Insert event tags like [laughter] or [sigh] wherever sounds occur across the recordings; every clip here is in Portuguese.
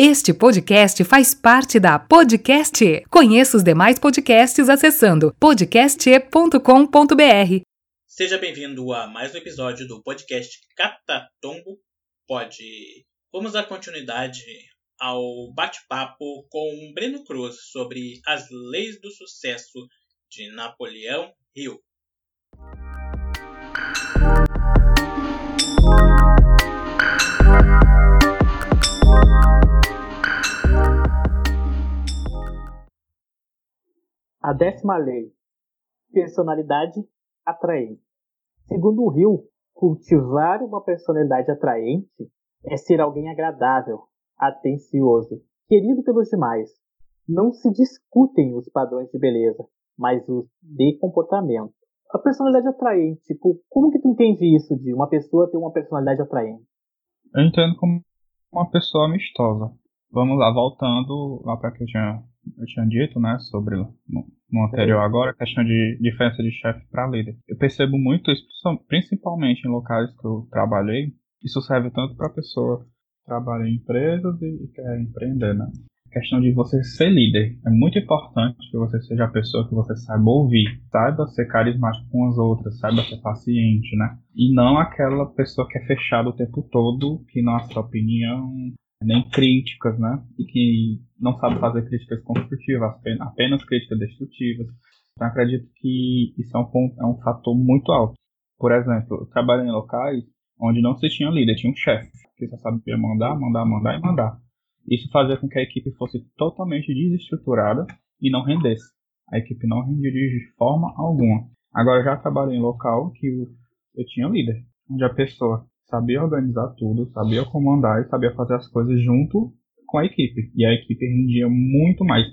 Este podcast faz parte da Podcast. Conheça os demais podcasts acessando podcast.com.br. Seja bem-vindo a mais um episódio do podcast Catatombo Pode. Vamos dar continuidade ao bate-papo com Breno Cruz sobre as leis do sucesso de Napoleão Hill. A décima lei. Personalidade atraente. Segundo o Rio, cultivar uma personalidade atraente é ser alguém agradável, atencioso, querido pelos demais. Não se discutem os padrões de beleza, mas os de comportamento. A personalidade atraente, como que tu entende isso de uma pessoa ter uma personalidade atraente? Eu entendo como uma pessoa amistosa. Vamos lá, voltando lá para que eu tinha eu tinha dito, né, sobre no, anterior agora, a questão de diferença de chefe para líder. Eu percebo muito isso, principalmente em locais que eu trabalhei. Isso serve tanto para pessoa que trabalha em empresas e quer empreender, né? A questão de você ser líder. É muito importante que você seja a pessoa que você saiba ouvir, saiba ser carismático com as outras, saiba ser paciente, né? E não aquela pessoa que é fechada o tempo todo, que não aceita opinião, nem críticas, né? E que não sabe fazer críticas construtivas, apenas críticas destrutivas. Então acredito que isso é um, ponto, é um fator muito alto. Por exemplo, eu trabalhei em locais onde não se tinha líder, tinha um chefe, que só sabia mandar, mandar, mandar e mandar. Isso fazia com que a equipe fosse totalmente desestruturada e não rendesse. A equipe não rendia de forma alguma. Agora já trabalhei em local que eu tinha líder, onde a pessoa sabia organizar tudo, sabia comandar e sabia fazer as coisas junto com a equipe. E a equipe rendia muito mais.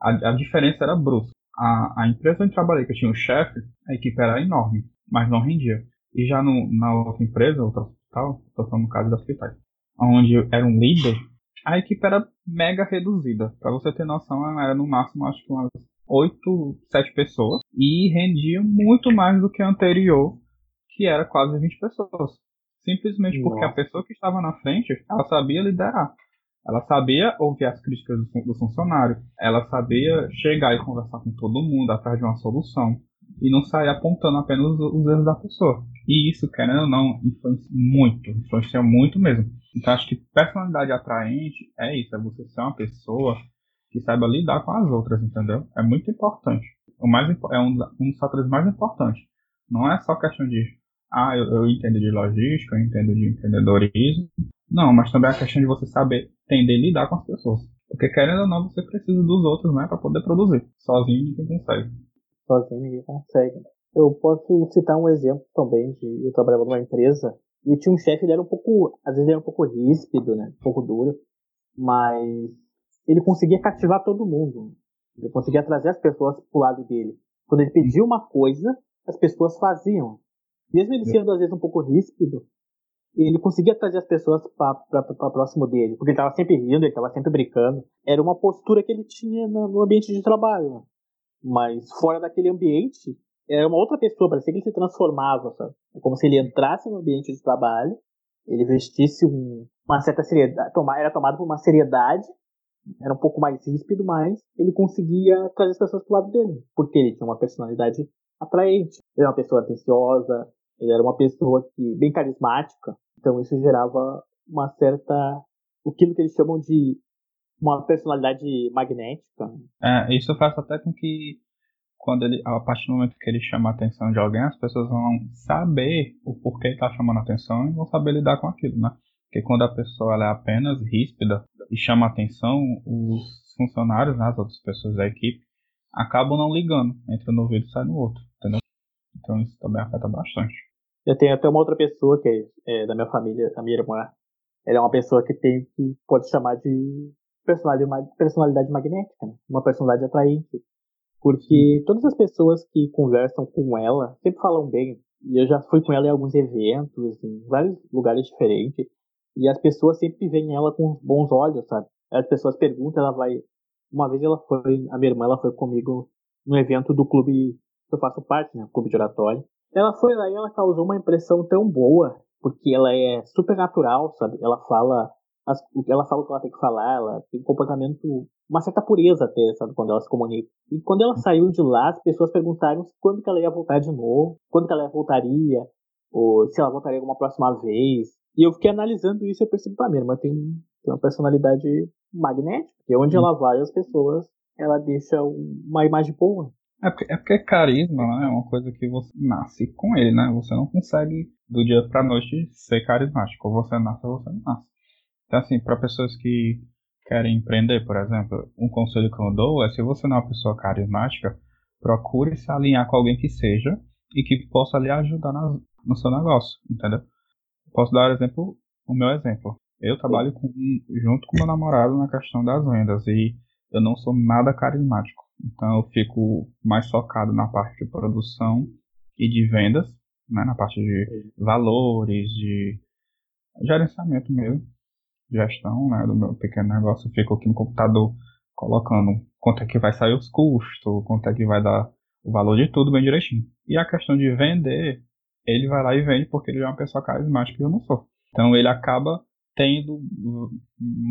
A, a diferença era brusca. A, a empresa onde trabalhei, que eu tinha um chefe, a equipe era enorme, mas não rendia. E já no, na outra empresa, outro hospital, estou falando no caso do hospital, onde era um líder, a equipe era mega reduzida. Para você ter noção, era no máximo acho que umas 8, 7 pessoas. E rendia muito mais do que a anterior, que era quase 20 pessoas. Simplesmente porque a pessoa que estava na frente, ela sabia liderar. Ela sabia ouvir as críticas do funcionário. Ela sabia chegar e conversar com todo mundo atrás de uma solução. E não sair apontando apenas os erros da pessoa. E isso, querendo ou não, influencia muito. Influencia muito mesmo. Então acho que personalidade atraente é isso. É você ser uma pessoa que saiba lidar com as outras, entendeu? É muito importante. O mais, é um, um dos fatores mais importantes. Não é só questão de ah, eu, eu entendo de logística, eu entendo de empreendedorismo. Não, mas também a questão de você saber entender e lidar com as pessoas. Porque querendo ou não, você precisa dos outros, né, para poder produzir. Sozinho ninguém consegue. Sozinho ninguém consegue. Eu posso citar um exemplo também de eu trabalhava numa empresa e tinha um chefe, ele era um pouco, às vezes ele era um pouco ríspido, né, um pouco duro, mas ele conseguia cativar todo mundo. Ele conseguia trazer as pessoas pro lado dele. Quando ele pedia uma coisa, as pessoas faziam. Mesmo ele sendo às vezes um pouco ríspido, ele conseguia trazer as pessoas para próximo dele, porque ele estava sempre rindo, ele estava sempre brincando. Era uma postura que ele tinha no ambiente de trabalho. Mas fora daquele ambiente, era uma outra pessoa, parecia que ele se transformava, sabe? É como se ele entrasse no ambiente de trabalho, ele vestisse um, uma certa seriedade, era tomado por uma seriedade, era um pouco mais ríspido, mas ele conseguia trazer as pessoas pro lado dele, porque ele tinha uma personalidade atraente. Ele era uma pessoa atenciosa, ele era uma pessoa que bem carismática, então isso gerava uma certa o que eles chamam de uma personalidade magnética. É, isso faz até com que quando ele, a partir do momento que ele chama a atenção de alguém, as pessoas vão saber o porquê está chamando a atenção e vão saber lidar com aquilo, né? Porque quando a pessoa é apenas ríspida e chama a atenção, os funcionários, né, as outras pessoas da equipe, acabam não ligando, entra no ouvido e sai no outro, entendeu? Então isso também afeta bastante. Eu tenho até uma outra pessoa que é, é da minha família, a minha irmã. Ela é uma pessoa que tem que pode chamar de personalidade, personalidade magnética, né? uma personalidade atraente. Porque todas as pessoas que conversam com ela sempre falam bem. E eu já fui com ela em alguns eventos, em vários lugares diferentes. E as pessoas sempre veem ela com bons olhos, sabe? As pessoas perguntam, ela vai. Uma vez ela foi, a minha irmã, ela foi comigo no evento do clube que eu faço parte, né? Clube de Oratório. Ela foi lá e ela causou uma impressão tão boa, porque ela é super natural, sabe? Ela fala as, ela fala o que ela tem que falar, ela tem um comportamento, uma certa pureza até, sabe, quando ela se comunica. E quando ela saiu de lá, as pessoas perguntaram quando que ela ia voltar de novo, quando que ela voltaria, ou se ela voltaria alguma próxima vez. E eu fiquei analisando isso e eu percebi, pá, minha irmã tem, tem uma personalidade magnética, e onde ela vai, as pessoas, ela deixa uma imagem boa. É porque, é porque carisma né, é uma coisa que você nasce com ele, né? Você não consegue do dia pra noite ser carismático. Ou você nasce ou você não nasce. Então, assim, para pessoas que querem empreender, por exemplo, um conselho que eu dou é se você não é uma pessoa carismática, procure se alinhar com alguém que seja e que possa lhe ajudar na, no seu negócio, entendeu? Posso dar exemplo, o meu exemplo. Eu trabalho com, junto com meu namorado na questão das vendas e eu não sou nada carismático. Então eu fico mais focado na parte de produção e de vendas, né, na parte de valores, de gerenciamento mesmo, gestão né, do meu pequeno negócio. Eu fico aqui no computador colocando quanto é que vai sair os custos, quanto é que vai dar o valor de tudo bem direitinho. E a questão de vender, ele vai lá e vende porque ele é uma pessoa carismática e eu não sou. Então ele acaba tendo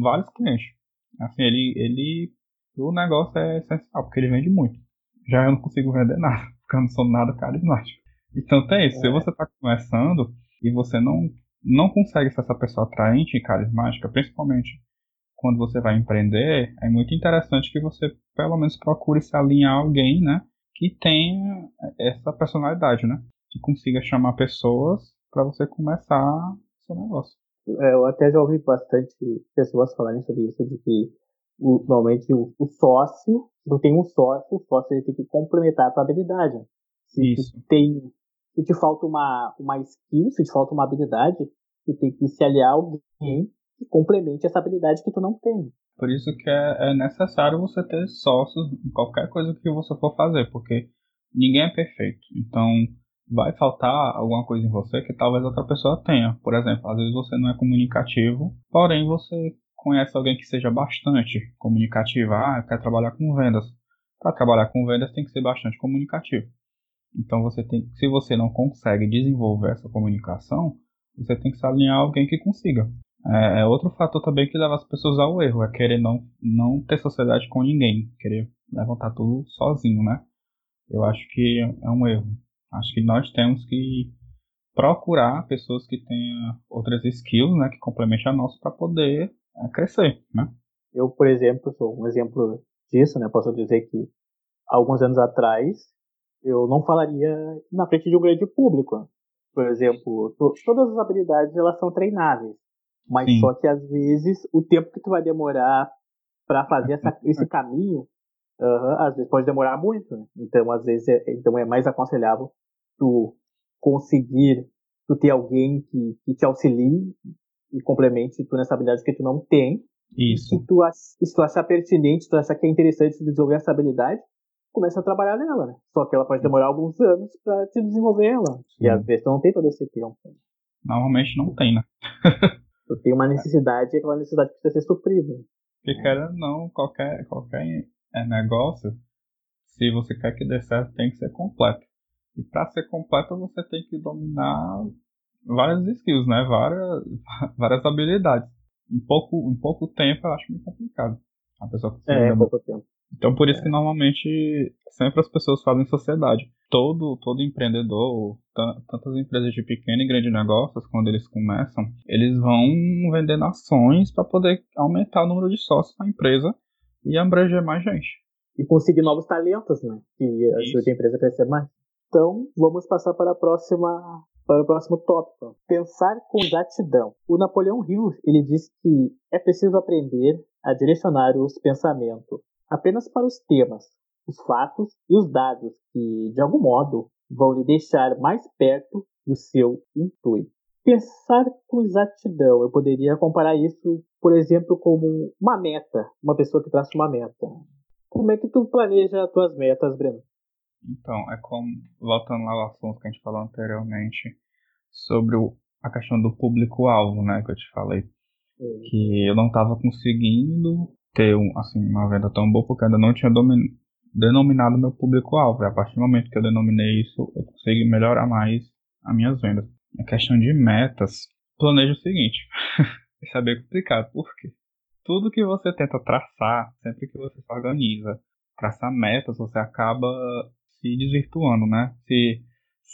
vários clientes. Assim, ele, ele o negócio é essencial, porque ele vende muito. Já eu não consigo vender nada, [laughs] porque eu não sou nada carismático. Então tem isso, é. se você está começando e você não, não consegue ser essa pessoa atraente e carismática, principalmente quando você vai empreender, é muito interessante que você pelo menos procure se alinhar a alguém, né, que tenha essa personalidade, né, que consiga chamar pessoas para você começar seu negócio. É, eu até já ouvi bastante pessoas falarem sobre isso, de que o, normalmente o, o, sócio, não tem um sócio, o sócio ele tem que complementar a tua habilidade. Se Isso. tem, se te falta uma, uma skill, se te falta uma habilidade, tu tem que se aliar a alguém que complemente essa habilidade que tu não tem. Por isso que é, é necessário você ter sócios em qualquer coisa que você for fazer, porque ninguém é perfeito. Então, vai faltar alguma coisa em você que talvez outra pessoa tenha. Por exemplo, às vezes você não é comunicativo, porém você conhece alguém que seja bastante comunicativo, ah, eu quero trabalhar com vendas. Para trabalhar com vendas tem que ser bastante comunicativo. Então você tem, se você não consegue desenvolver essa comunicação, você tem que se alinhar a alguém que consiga. É, é, outro fator também que leva as pessoas ao erro, é querer não, não ter sociedade com ninguém, querer levantar tudo sozinho, né? Eu acho que é um erro. Acho que nós temos que procurar pessoas que tenham outras skills, né, que complementem a nossa para poder a crescer, né? Eu, por exemplo, sou um exemplo disso, né? Posso dizer que alguns anos atrás eu não falaria na frente de um grande público. Por exemplo, to todas as habilidades elas são treináveis, mas Sim. só que às vezes o tempo que tu vai demorar para fazer essa, [laughs] esse caminho, uh, às vezes pode demorar muito. Né? Então, às vezes, é, então é mais aconselhável tu conseguir tu ter alguém que, que te auxilie e complemente tu nessa habilidade que tu não tem. Isso. Se tu, se tu achar pertinente, se tu achar que é interessante desenvolver essa habilidade, começa a trabalhar nela, né? Só que ela pode demorar alguns anos para te desenvolver ela. Sim. E às vezes tu não tem todo esse tempo. Normalmente não tem, né? tu tem uma necessidade e aquela necessidade precisa ser suprida. Porque querendo não, qualquer, qualquer é, negócio, se você quer que dê certo, tem que ser completo. E para ser completo, você tem que dominar várias skills, né? Várias, [laughs] várias habilidades. Em pouco, em pouco tempo eu acho muito complicado. A pessoa é, pouco tempo. Então por isso é. que normalmente sempre as pessoas fazem sociedade. Todo, todo empreendedor, tantas empresas de pequeno e grande negócios, quando eles começam, eles vão vender ações para poder aumentar o número de sócios na empresa e abranger mais gente. E conseguir novos talentos, né? Que ajude a empresa a crescer mais. Então, vamos passar para a próxima para o próximo tópico. Pensar com exatidão. O Napoleão Hill ele diz que é preciso aprender a direcionar os pensamentos apenas para os temas, os fatos e os dados que, de algum modo, vão lhe deixar mais perto do seu intuito. Pensar com exatidão, eu poderia comparar isso, por exemplo, como uma meta, uma pessoa que traça uma meta. Como é que tu planeja as tuas metas, Breno? Então, é como, voltando lá ao assunto que a gente falou anteriormente, sobre o, a questão do público-alvo, né, que eu te falei. Sim. Que eu não estava conseguindo ter um, assim, uma venda tão boa porque ainda não tinha domin, denominado meu público-alvo. E a partir do momento que eu denominei isso, eu consegui melhorar mais as minhas vendas. A questão de metas, planejo o seguinte. [laughs] Isso é bem complicado, por quê? Tudo que você tenta traçar, sempre que você se organiza, traçar metas, você acaba se desvirtuando, né? Se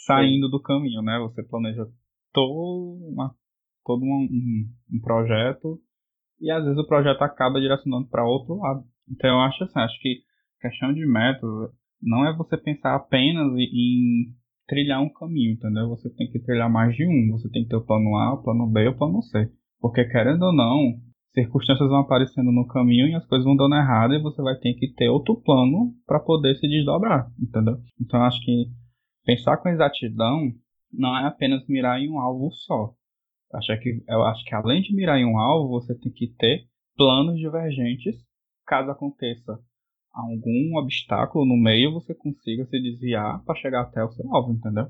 saindo Sim. do caminho, né? Você planeja todo, uma, todo um, um, um projeto e às vezes o projeto acaba direcionando para outro lado. Então eu acho assim, acho que questão de método não é você pensar apenas em trilhar um caminho, entendeu? Você tem que trilhar mais de um. Você tem que ter o plano A, o plano B e o plano C. Porque querendo ou não, circunstâncias vão aparecendo no caminho e as coisas vão dando errado e você vai ter que ter outro plano para poder se desdobrar, entendeu? Então acho que pensar com exatidão não é apenas mirar em um alvo só. Acho que, eu acho que além de mirar em um alvo, você tem que ter planos divergentes caso aconteça algum obstáculo no meio, você consiga se desviar para chegar até o seu alvo, entendeu?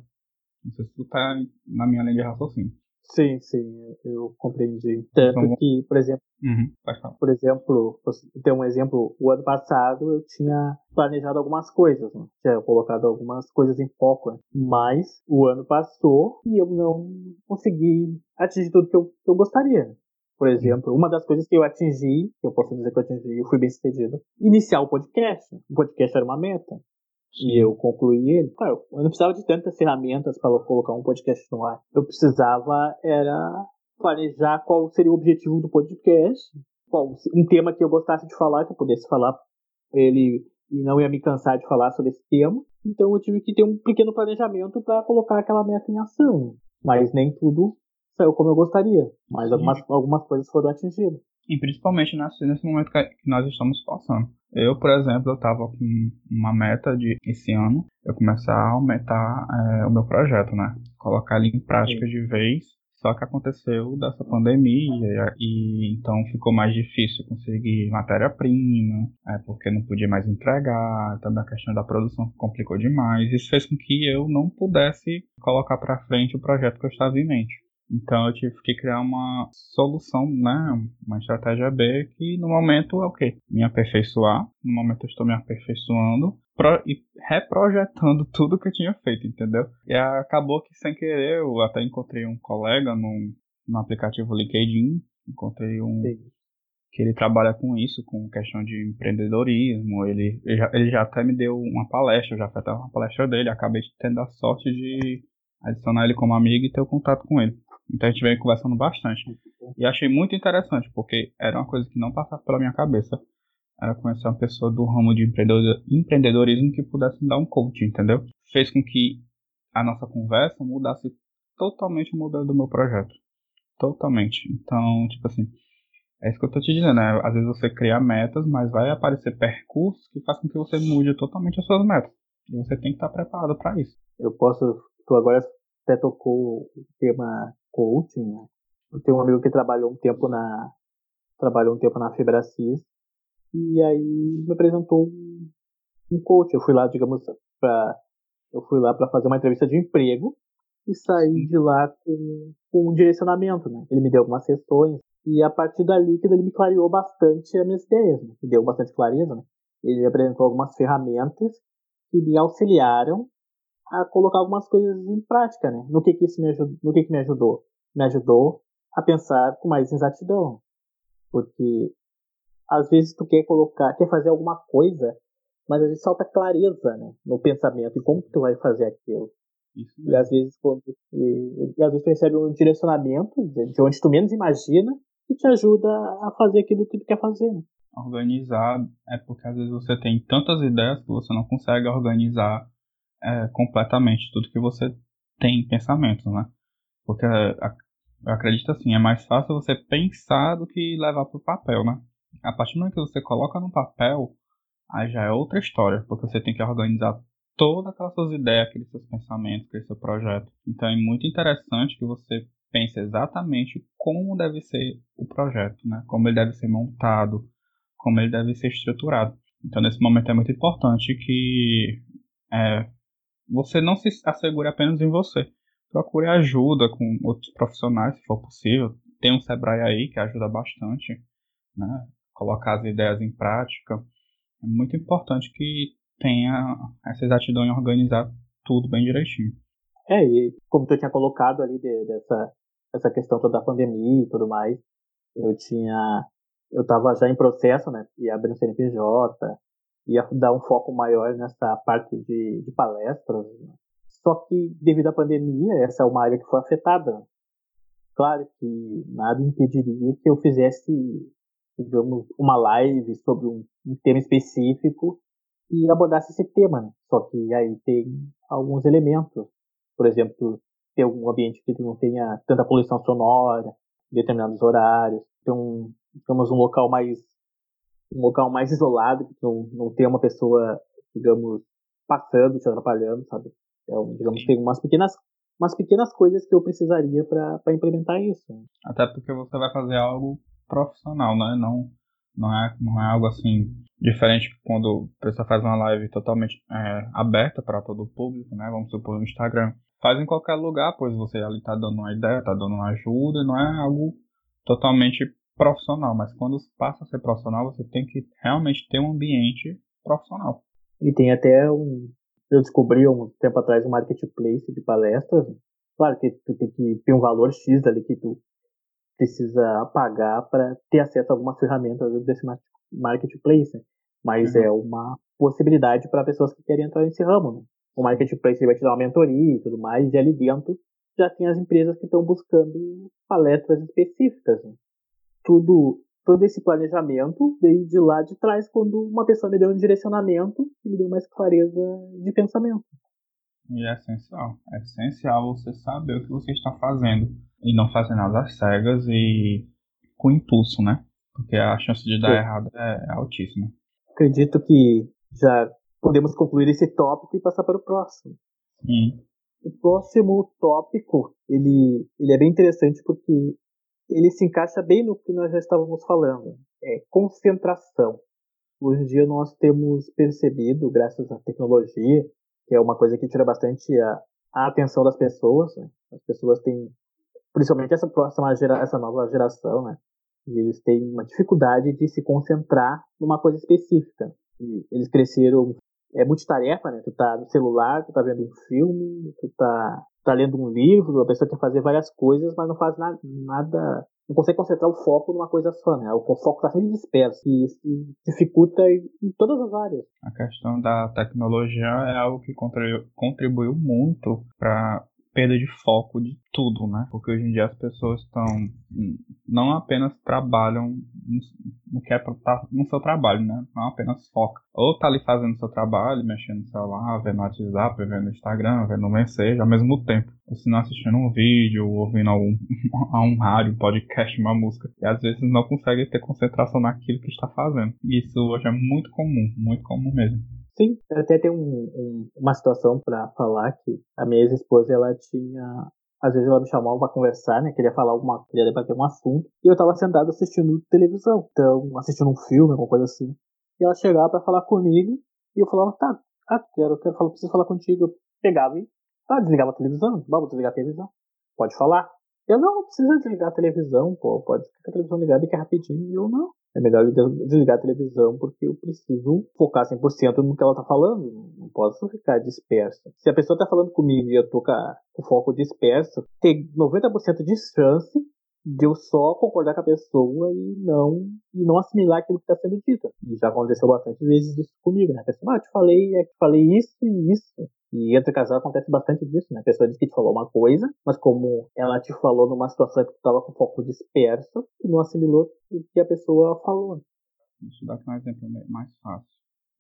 Não sei se tu tá na minha linha de raciocínio. Sim, sim, eu compreendi. Tanto então, que, por exemplo, uhum, por exemplo, ter um exemplo, o ano passado eu tinha planejado algumas coisas, né? tinha colocado algumas coisas em foco, né? mas o ano passou e eu não consegui atingir tudo que eu, que eu gostaria. Por exemplo, uma das coisas que eu atingi, que eu posso dizer que eu atingi, eu fui bem sucedido, iniciar o podcast. O podcast era uma meta. E eu concluí ele. Claro, eu não precisava de tantas ferramentas para colocar um podcast no ar. Eu precisava era planejar qual seria o objetivo do podcast, qual um tema que eu gostasse de falar, que eu pudesse falar ele e não ia me cansar de falar sobre esse tema. Então eu tive que ter um pequeno planejamento para colocar aquela meta em ação. Mas nem tudo saiu como eu gostaria, mas algumas, algumas coisas foram atingidas. E principalmente nesse, nesse momento que nós estamos passando. Eu, por exemplo, eu estava com uma meta de esse ano, eu começar a aumentar é, o meu projeto, né? Colocar ele em prática Sim. de vez. Só que aconteceu dessa pandemia e então ficou mais difícil conseguir matéria-prima, é, porque não podia mais entregar, também a questão da produção complicou demais. Isso fez com que eu não pudesse colocar para frente o projeto que eu estava em mente. Então eu tive que criar uma solução, né? Uma estratégia B que no momento é o quê? Me aperfeiçoar. No momento eu estou me aperfeiçoando pro, e reprojetando [laughs] tudo que eu tinha feito, entendeu? E acabou que sem querer eu até encontrei um colega no, no aplicativo LinkedIn. Encontrei um. Sim. Que ele trabalha com isso, com questão de empreendedorismo. Ele, ele, já, ele já até me deu uma palestra, eu já fiz até uma palestra dele. Acabei tendo a sorte de adicionar ele como amigo e ter o contato com ele. Então a gente veio conversando bastante. E achei muito interessante, porque era uma coisa que não passava pela minha cabeça. Era conhecer uma pessoa do ramo de empreendedorismo que pudesse me dar um coaching, entendeu? Fez com que a nossa conversa mudasse totalmente o modelo do meu projeto. Totalmente. Então, tipo assim, é isso que eu tô te dizendo, né? Às vezes você cria metas, mas vai aparecer percursos que fazem com que você mude totalmente as suas metas. E você tem que estar preparado para isso. Eu posso. Tu agora até tocou o tema coaching, né? Eu tenho um amigo que trabalhou um tempo na trabalhou um tempo na Fibracis e aí me apresentou um, coach. Eu fui lá, digamos, para eu fui lá para fazer uma entrevista de emprego e saí de lá com, com um direcionamento, né? Ele me deu algumas sessões e a partir dali que ele me clareou bastante as minhas ideias, né? me deu bastante clareza, né? Ele me apresentou algumas ferramentas que me auxiliaram a colocar algumas coisas em prática, né? No que que isso me ajudou? No que que me ajudou? Me ajudou a pensar com mais exatidão, porque às vezes tu quer colocar, quer fazer alguma coisa, mas às vezes falta clareza, né? No pensamento e como que tu vai fazer aquilo. E às vezes quando e, e, às vezes tu recebe um direcionamento de onde tu menos imagina e te ajuda a fazer aquilo que tu quer fazer. Né? Organizar é porque às vezes você tem tantas ideias que você não consegue organizar é, completamente tudo que você tem em pensamentos, né? Porque eu acredito assim, é mais fácil você pensar do que levar para o papel, né? A partir do momento que você coloca no papel, aí já é outra história, porque você tem que organizar todas aquelas suas ideias, aqueles seus pensamentos, aquele seu projeto. Então é muito interessante que você pense exatamente como deve ser o projeto, né? Como ele deve ser montado, como ele deve ser estruturado. Então nesse momento é muito importante que é, você não se assegure apenas em você. Procure ajuda com outros profissionais, se for possível. Tem um Sebrae aí que ajuda bastante, né? Colocar as ideias em prática. É muito importante que tenha essa exatidão em organizar tudo bem direitinho. É, e como tu tinha colocado ali de, dessa essa questão toda da pandemia e tudo mais, Eu tinha. Eu estava já em processo, né? Abrir um CNPJ, ia dar um foco maior nessa parte de, de palestras. Né? Só que, devido à pandemia, essa é uma área que foi afetada. Claro que nada impediria que eu fizesse, digamos, uma live sobre um, um tema específico e abordasse esse tema. Né? Só que aí tem alguns elementos. Por exemplo, ter algum ambiente que não tenha tanta poluição sonora, determinados horários, ter um, digamos, um local mais um local mais isolado, que não, não tem uma pessoa, digamos, passando, te atrapalhando, sabe? Então, digamos, tem umas pequenas, umas pequenas coisas que eu precisaria para implementar isso. Até porque você vai fazer algo profissional, né? Não, não, é, não é algo assim diferente quando a pessoa faz uma live totalmente é, aberta para todo o público, né? Vamos supor no Instagram. Faz em qualquer lugar, pois você ali está dando uma ideia, está dando uma ajuda, não é algo totalmente profissional. Mas quando passa a ser profissional, você tem que realmente ter um ambiente profissional. E tem até um, eu descobri um tempo atrás um marketplace de palestras. Claro que tu tem que ter um valor X ali que tu precisa pagar para ter acesso a algumas ferramentas desse marketplace, mas uhum. é uma possibilidade para pessoas que querem entrar nesse ramo. Né? O marketplace vai te dar uma mentoria e tudo mais, e ali dentro já tem as empresas que estão buscando palestras específicas. Né? Tudo todo esse planejamento veio de lá de trás, quando uma pessoa me deu um direcionamento e me deu mais clareza de pensamento. E é essencial. É essencial você saber o que você está fazendo e não fazer nada às cegas e com impulso, né? Porque a chance de dar Sim. errado é altíssima. Acredito que já podemos concluir esse tópico e passar para o próximo. Sim. O próximo tópico, ele, ele é bem interessante porque ele se encaixa bem no que nós já estávamos falando. É concentração. Hoje em dia nós temos percebido, graças à tecnologia, que é uma coisa que tira bastante a, a atenção das pessoas. Né? As pessoas têm, principalmente essa próxima gera, essa nova geração, né? E eles têm uma dificuldade de se concentrar numa coisa específica. E eles cresceram é multitarefa, né? Tu tá no celular, tu tá vendo um filme, tu tá tá lendo um livro, a pessoa quer fazer várias coisas, mas não faz na, nada, não consegue concentrar o foco numa coisa só, né? O foco está sempre disperso e isso dificulta em todas as áreas. A questão da tecnologia é algo que contribuiu muito para perda de foco de tudo, né? Porque hoje em dia as pessoas estão não apenas trabalham no que é tá no seu trabalho, né? Não apenas foca. Ou tá ali fazendo seu trabalho, mexendo no celular, vendo WhatsApp, vendo Instagram, vendo mensagem ao mesmo tempo. Ou se não assistindo um vídeo, ouvindo algum a [laughs] um rádio, um podcast, uma música. E às vezes não consegue ter concentração naquilo que está fazendo. E isso hoje é muito comum, muito comum mesmo. Sim, até tem um, um, uma situação para falar que a minha ex-esposa ela tinha às vezes ela me chamava para conversar, né? Queria falar alguma, queria debater um assunto. E eu tava sentado assistindo televisão, então assistindo um filme, alguma coisa assim. E ela chegava para falar comigo e eu falava, tá, ah, quero, quero falar, preciso falar contigo. Eu pegava e, tá, desligava a televisão, vamos desligar a televisão. Pode falar. Eu não, não precisa desligar a televisão, pô, pode ficar a televisão ligada que é rapidinho. E eu não, é melhor desligar a televisão porque eu preciso focar 100% no que ela tá falando. Não posso ficar disperso. Se a pessoa tá falando comigo e eu tô com o foco disperso, tem 90% de chance de eu só concordar com a pessoa e não e não assimilar aquilo que está sendo dito. E já aconteceu bastante vezes isso comigo, né? A pessoa, ah, eu te falei, é, te falei isso e isso. E entre casal acontece bastante disso, né? A pessoa diz que te falou uma coisa, mas como ela te falou numa situação que tu estava com foco disperso, tu não assimilou o que a pessoa falou. Deixa eu dar aqui um exemplo mais fácil.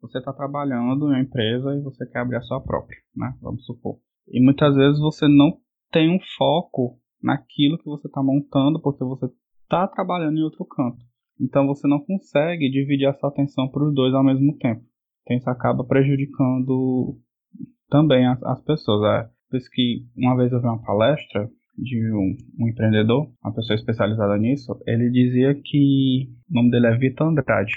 Você está trabalhando em uma empresa e você quer abrir a sua própria, né? Vamos supor. E muitas vezes você não tem um foco naquilo que você está montando porque você está trabalhando em outro canto. Então você não consegue dividir a sua atenção para os dois ao mesmo tempo. Então isso acaba prejudicando também as, as pessoas. É, que uma vez eu vi uma palestra de um, um, empreendedor, uma pessoa especializada nisso, ele dizia que o nome dele é Vitor Andrade.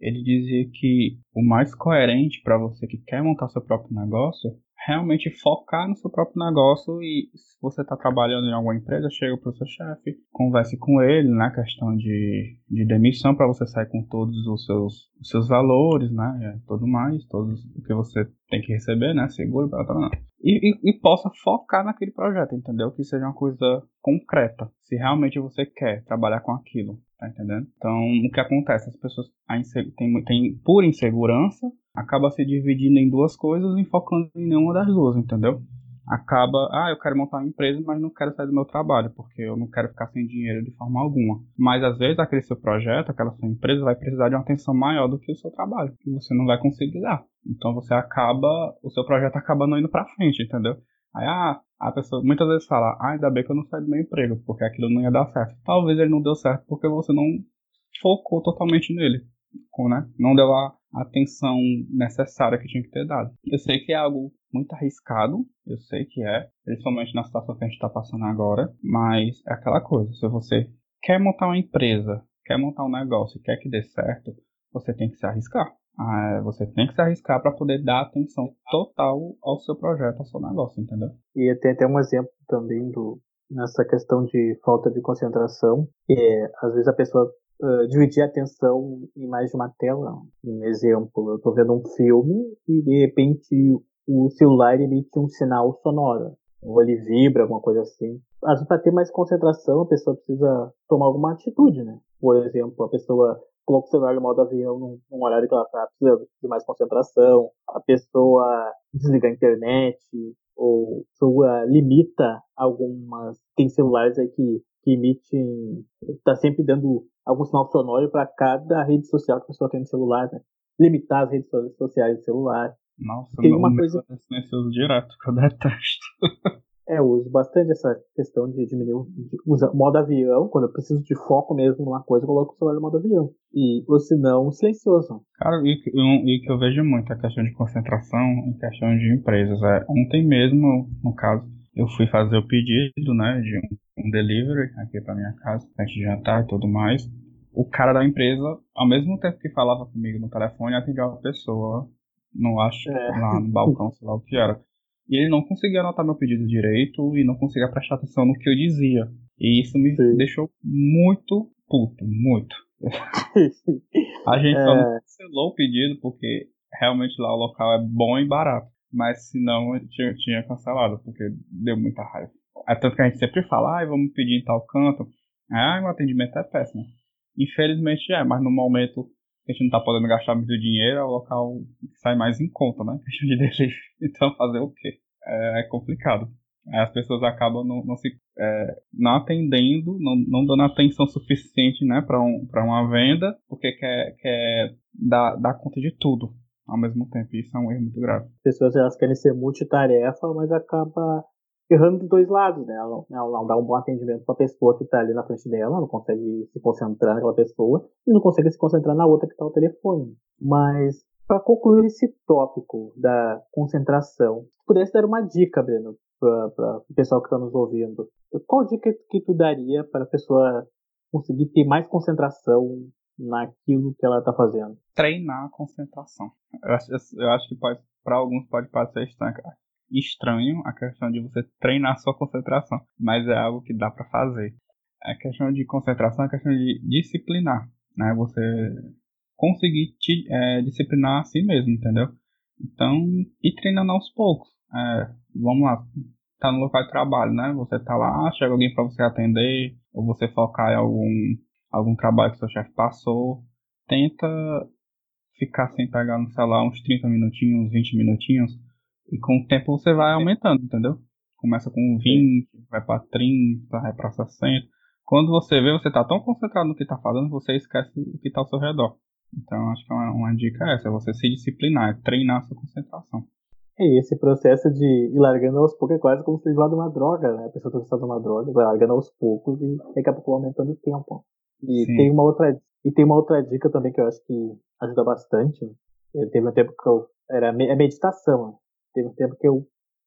Ele dizia que o mais coerente para você que quer montar seu próprio negócio realmente focar no seu próprio negócio e se você está trabalhando em alguma empresa, chega para o seu chefe, converse com ele na né, questão de, de demissão para você sair com todos os seus, os seus valores, né, tudo mais, todos o que você tem que receber, né, seguro, blá, blá, blá. E, e, e, possa focar naquele projeto, entendeu? Que seja uma coisa concreta. Se realmente você quer trabalhar com aquilo, Tá entendendo? Então, o que acontece? As pessoas têm, por insegurança, acaba se dividindo em duas coisas e focando em nenhuma das duas, entendeu? acaba, ah, eu quero montar uma empresa, mas não quero sair do meu trabalho, porque eu não quero ficar sem dinheiro de forma alguma. Mas às vezes aquele seu projeto, aquela sua empresa vai precisar de uma atenção maior do que o seu trabalho, que você não vai conseguir dar. Então você acaba, o seu projeto acaba não indo para frente, entendeu? Aí ah, a pessoa muitas vezes fala, ah, ainda bem que eu não saí do meu emprego, porque aquilo não ia dar certo. Talvez ele não deu certo porque você não focou totalmente nele, né? Não deu a atenção necessária que tinha que ter dado. Eu sei que é algo muito arriscado, eu sei que é, principalmente na situação que a gente está passando agora, mas é aquela coisa, se você quer montar uma empresa, quer montar um negócio, quer que dê certo, você tem que se arriscar. Ah, você tem que se arriscar para poder dar atenção total ao seu projeto, ao seu negócio, entendeu? E tem até um exemplo também do nessa questão de falta de concentração, que é, às vezes a pessoa uh, dividir a atenção em mais de uma tela. Um exemplo, eu estou vendo um filme e de repente o celular emite um sinal sonoro. Ou ele vibra, alguma coisa assim. Às vezes, para ter mais concentração, a pessoa precisa tomar alguma atitude, né? Por exemplo, a pessoa coloca o celular no modo avião num, num horário que ela está precisando de mais concentração. A pessoa desliga a internet, ou sua limita algumas. Tem celulares aí que, que emitem. está sempre dando algum sinal sonoro para cada rede social que a pessoa tem no celular, né? Limitar as redes sociais do celular. Nossa, tem uma coisa silencioso direto, que eu detesto. [laughs] É, eu uso bastante essa questão de diminuir, de usar modo avião, quando eu preciso de foco mesmo numa coisa, eu coloco o celular no modo avião. E, ou se não, silencioso. Cara, e, e que eu vejo muito a questão de concentração em questão de empresas. É, ontem mesmo, no caso, eu fui fazer o pedido, né, de um, um delivery aqui pra minha casa, antes de jantar e tudo mais. O cara da empresa, ao mesmo tempo que falava comigo no telefone, atendia uma pessoa não acho, é. lá no balcão, sei lá o que era. E ele não conseguia anotar meu pedido direito e não conseguia prestar atenção no que eu dizia. E isso me Sim. deixou muito puto, muito. a gente é. só não cancelou o pedido porque realmente lá o local é bom e barato. Mas se não, tinha, tinha cancelado, porque deu muita raiva. É tanto que a gente sempre fala, ah, vamos pedir em tal canto. Ah, o atendimento é péssimo. Infelizmente é, mas no momento a gente não tá podendo gastar muito dinheiro, é o local que sai mais em conta, né? Questão de [laughs] delivery. Então, fazer o quê? É, é complicado. As pessoas acabam não, não se é, não atendendo, não, não dando atenção suficiente né, para um, uma venda, porque quer, quer dar, dar conta de tudo ao mesmo tempo. Isso é um erro muito grave. As pessoas elas querem ser multitarefa, mas acaba errando dos dois lados, né? Ela, ela não dá um bom atendimento para a pessoa que está ali na frente dela, não consegue se concentrar naquela pessoa e não consegue se concentrar na outra que está ao telefone. Mas para concluir esse tópico da concentração, se pudesse dar uma dica, Breno, para o pessoal que está nos ouvindo, qual dica que tu daria para a pessoa conseguir ter mais concentração naquilo que ela está fazendo? Treinar a concentração. Eu acho, eu acho que para alguns pode parecer estranho estranho a questão de você treinar sua concentração, mas é algo que dá para fazer. A questão de concentração é a questão de disciplinar, né? Você conseguir te, é, disciplinar a si mesmo, entendeu? Então, ir treinando aos poucos. É, vamos lá, tá no local de trabalho, né? Você tá lá, chega alguém para você atender, ou você focar em algum, algum trabalho que seu chefe passou. Tenta ficar sem pegar no celular uns 30 minutinhos, uns 20 minutinhos, e com o tempo você vai aumentando, entendeu? Começa com 20, vai para 30, vai para 60. Quando você vê, você tá tão concentrado no que tá fazendo, você esquece o que tá ao seu redor. Então, acho que uma, uma dica é essa, é você se disciplinar, é treinar a sua concentração. E esse processo de ir largando aos poucos é quase como se de uma droga, né? A pessoa está usando uma droga, vai largando aos poucos e daqui a pouco aumentando o tempo. E tem uma outra e tem uma outra dica também que eu acho que ajuda bastante. Teve um tempo que eu era é meditação. Teve um tempo que eu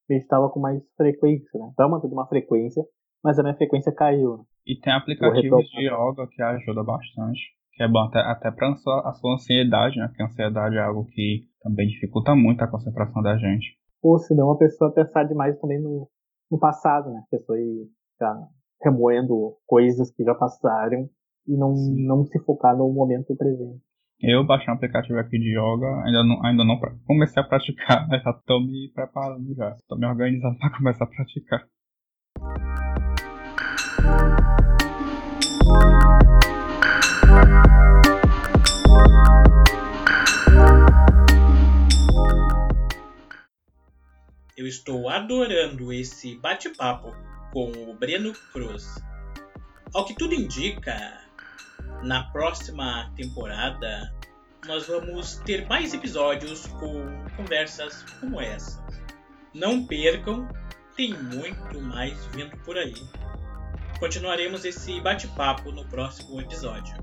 meditava com mais frequência, né? Tava mantendo uma frequência, mas a minha frequência caiu. Né? E tem aplicativos de yoga que ajuda bastante. Que é bom até, até para a sua, ansiedade, né? Porque a ansiedade é algo que também dificulta muito a concentração da gente. Ou senão a pessoa pensar demais também no, no passado, né? A pessoa ir ficar remoendo coisas que já passaram e não, não se focar no momento presente. Eu baixei um aplicativo aqui de yoga, ainda não, ainda não comecei a praticar, [laughs] mas já estou me preparando já. Estou me organizando [laughs] para começar a praticar. Eu estou adorando esse bate-papo com o Breno Cruz. Ao que tudo indica, na próxima temporada nós vamos ter mais episódios com conversas como essa. Não percam, tem muito mais vindo por aí. Continuaremos esse bate-papo no próximo episódio.